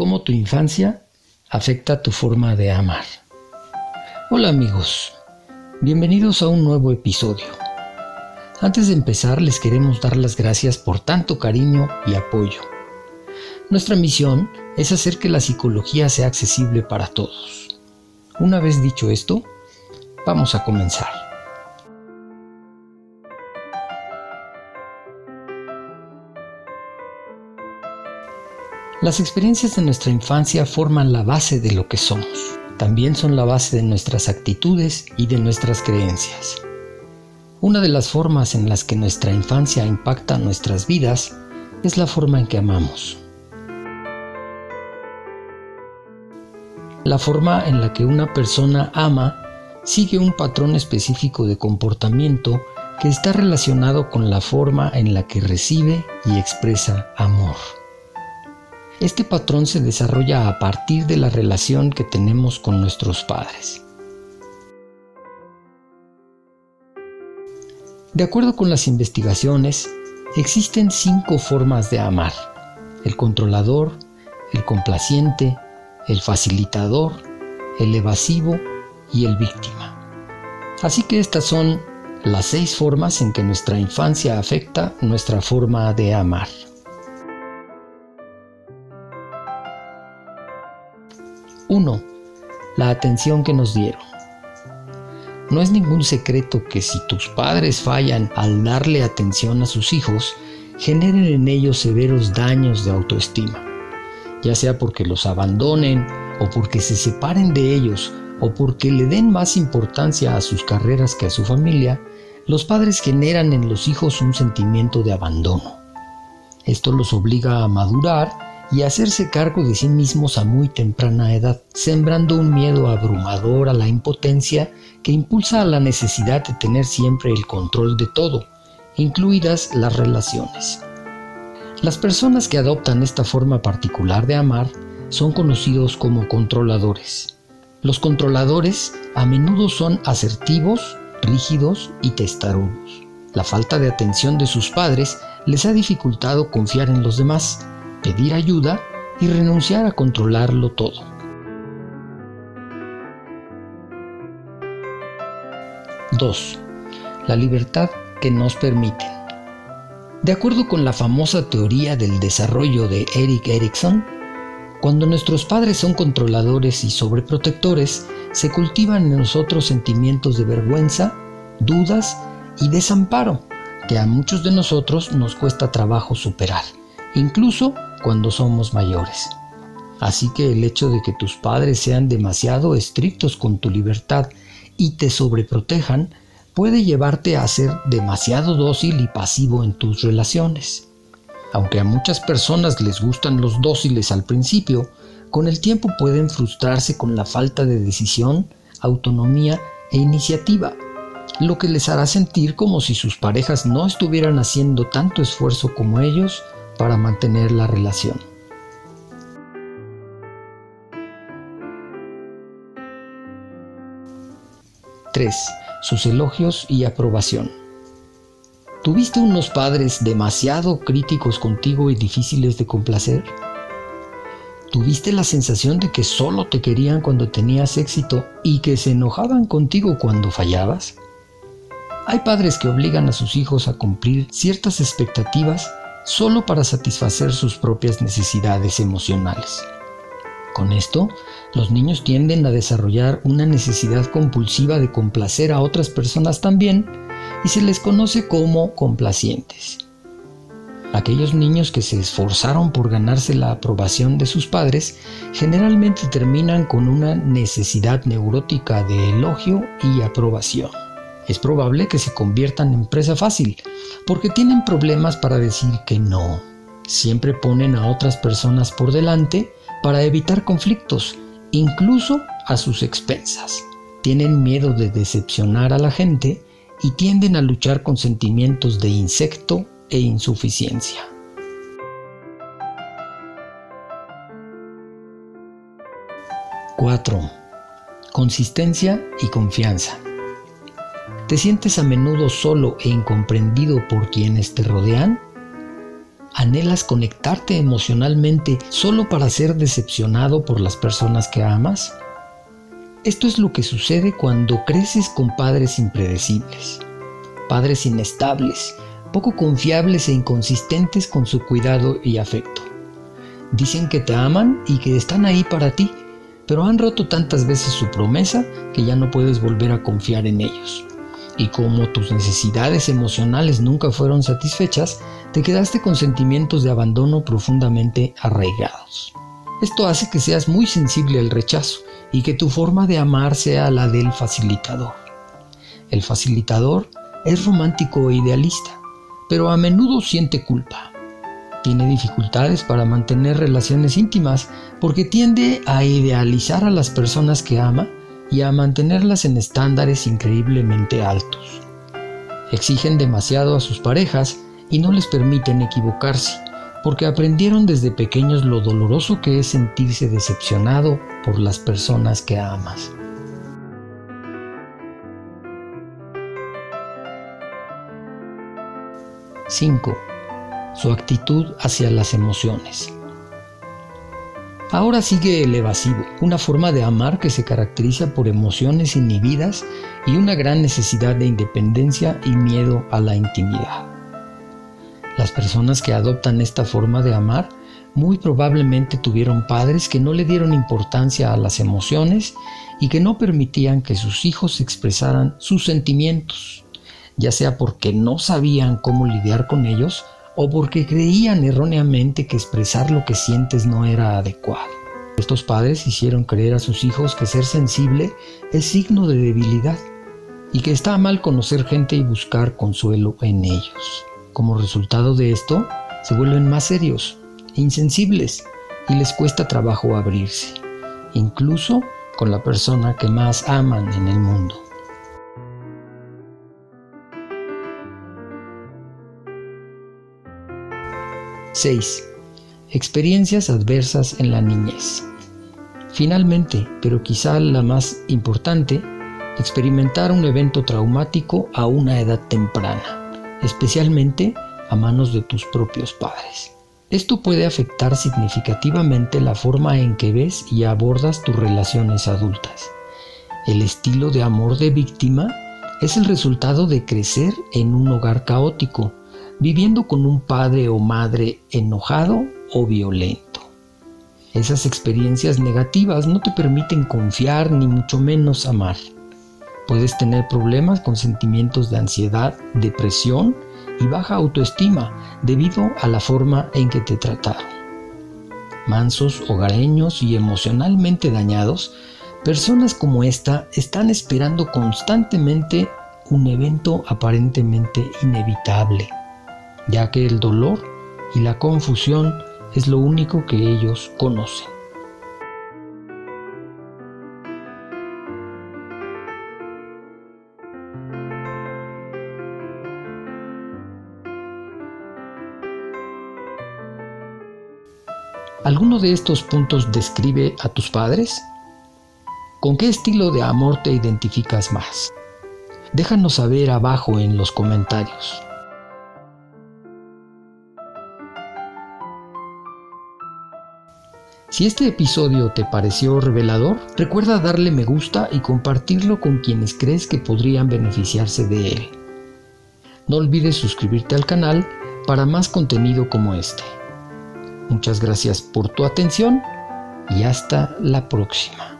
cómo tu infancia afecta tu forma de amar. Hola amigos, bienvenidos a un nuevo episodio. Antes de empezar les queremos dar las gracias por tanto cariño y apoyo. Nuestra misión es hacer que la psicología sea accesible para todos. Una vez dicho esto, vamos a comenzar. Las experiencias de nuestra infancia forman la base de lo que somos. También son la base de nuestras actitudes y de nuestras creencias. Una de las formas en las que nuestra infancia impacta nuestras vidas es la forma en que amamos. La forma en la que una persona ama sigue un patrón específico de comportamiento que está relacionado con la forma en la que recibe y expresa amor. Este patrón se desarrolla a partir de la relación que tenemos con nuestros padres. De acuerdo con las investigaciones, existen cinco formas de amar. El controlador, el complaciente, el facilitador, el evasivo y el víctima. Así que estas son las seis formas en que nuestra infancia afecta nuestra forma de amar. 1. La atención que nos dieron. No es ningún secreto que si tus padres fallan al darle atención a sus hijos, generen en ellos severos daños de autoestima, ya sea porque los abandonen o porque se separen de ellos o porque le den más importancia a sus carreras que a su familia, los padres generan en los hijos un sentimiento de abandono. Esto los obliga a madurar y hacerse cargo de sí mismos a muy temprana edad, sembrando un miedo abrumador a la impotencia que impulsa a la necesidad de tener siempre el control de todo, incluidas las relaciones. Las personas que adoptan esta forma particular de amar son conocidos como controladores. Los controladores a menudo son asertivos, rígidos y testarudos. La falta de atención de sus padres les ha dificultado confiar en los demás, pedir ayuda y renunciar a controlarlo todo. 2. La libertad que nos permiten. De acuerdo con la famosa teoría del desarrollo de Eric Erikson, cuando nuestros padres son controladores y sobreprotectores, se cultivan en nosotros sentimientos de vergüenza, dudas y desamparo que a muchos de nosotros nos cuesta trabajo superar, incluso cuando somos mayores. Así que el hecho de que tus padres sean demasiado estrictos con tu libertad y te sobreprotejan puede llevarte a ser demasiado dócil y pasivo en tus relaciones. Aunque a muchas personas les gustan los dóciles al principio, con el tiempo pueden frustrarse con la falta de decisión, autonomía e iniciativa, lo que les hará sentir como si sus parejas no estuvieran haciendo tanto esfuerzo como ellos para mantener la relación. (3) Sus elogios y aprobación. ¿Tuviste unos padres demasiado críticos contigo y difíciles de complacer? ¿Tuviste la sensación de que solo te querían cuando tenías éxito y que se enojaban contigo cuando fallabas? Hay padres que obligan a sus hijos a cumplir ciertas expectativas solo para satisfacer sus propias necesidades emocionales. Con esto, los niños tienden a desarrollar una necesidad compulsiva de complacer a otras personas también y se les conoce como complacientes. Aquellos niños que se esforzaron por ganarse la aprobación de sus padres generalmente terminan con una necesidad neurótica de elogio y aprobación es probable que se conviertan en presa fácil, porque tienen problemas para decir que no. Siempre ponen a otras personas por delante para evitar conflictos, incluso a sus expensas. Tienen miedo de decepcionar a la gente y tienden a luchar con sentimientos de insecto e insuficiencia. (4) Consistencia y confianza. ¿Te sientes a menudo solo e incomprendido por quienes te rodean? ¿Anhelas conectarte emocionalmente solo para ser decepcionado por las personas que amas? Esto es lo que sucede cuando creces con padres impredecibles, padres inestables, poco confiables e inconsistentes con su cuidado y afecto. Dicen que te aman y que están ahí para ti, pero han roto tantas veces su promesa que ya no puedes volver a confiar en ellos. Y como tus necesidades emocionales nunca fueron satisfechas, te quedaste con sentimientos de abandono profundamente arraigados. Esto hace que seas muy sensible al rechazo y que tu forma de amar sea la del facilitador. El facilitador es romántico e idealista, pero a menudo siente culpa. Tiene dificultades para mantener relaciones íntimas porque tiende a idealizar a las personas que ama y a mantenerlas en estándares increíblemente altos. Exigen demasiado a sus parejas y no les permiten equivocarse porque aprendieron desde pequeños lo doloroso que es sentirse decepcionado por las personas que amas. (5) Su actitud hacia las emociones. Ahora sigue el evasivo, una forma de amar que se caracteriza por emociones inhibidas y una gran necesidad de independencia y miedo a la intimidad. Las personas que adoptan esta forma de amar muy probablemente tuvieron padres que no le dieron importancia a las emociones y que no permitían que sus hijos expresaran sus sentimientos, ya sea porque no sabían cómo lidiar con ellos o porque creían erróneamente que expresar lo que sientes no era adecuado. Estos padres hicieron creer a sus hijos que ser sensible es signo de debilidad y que está mal conocer gente y buscar consuelo en ellos. Como resultado de esto, se vuelven más serios, insensibles y les cuesta trabajo abrirse, incluso con la persona que más aman en el mundo. (6) Experiencias adversas en la niñez. Finalmente, pero quizá la más importante, experimentar un evento traumático a una edad temprana especialmente a manos de tus propios padres. Esto puede afectar significativamente la forma en que ves y abordas tus relaciones adultas. El estilo de amor de víctima es el resultado de crecer en un hogar caótico, viviendo con un padre o madre enojado o violento. Esas experiencias negativas no te permiten confiar ni mucho menos amar. Puedes tener problemas con sentimientos de ansiedad, depresión y baja autoestima debido a la forma en que te trataron. Mansos, hogareños y emocionalmente dañados, personas como esta están esperando constantemente un evento aparentemente inevitable, ya que el dolor y la confusión es lo único que ellos conocen. ¿Alguno de estos puntos describe a tus padres? ¿Con qué estilo de amor te identificas más? Déjanos saber abajo en los comentarios. Si este episodio te pareció revelador, recuerda darle me gusta y compartirlo con quienes crees que podrían beneficiarse de él. No olvides suscribirte al canal para más contenido como este. Muchas gracias por tu atención y hasta la próxima.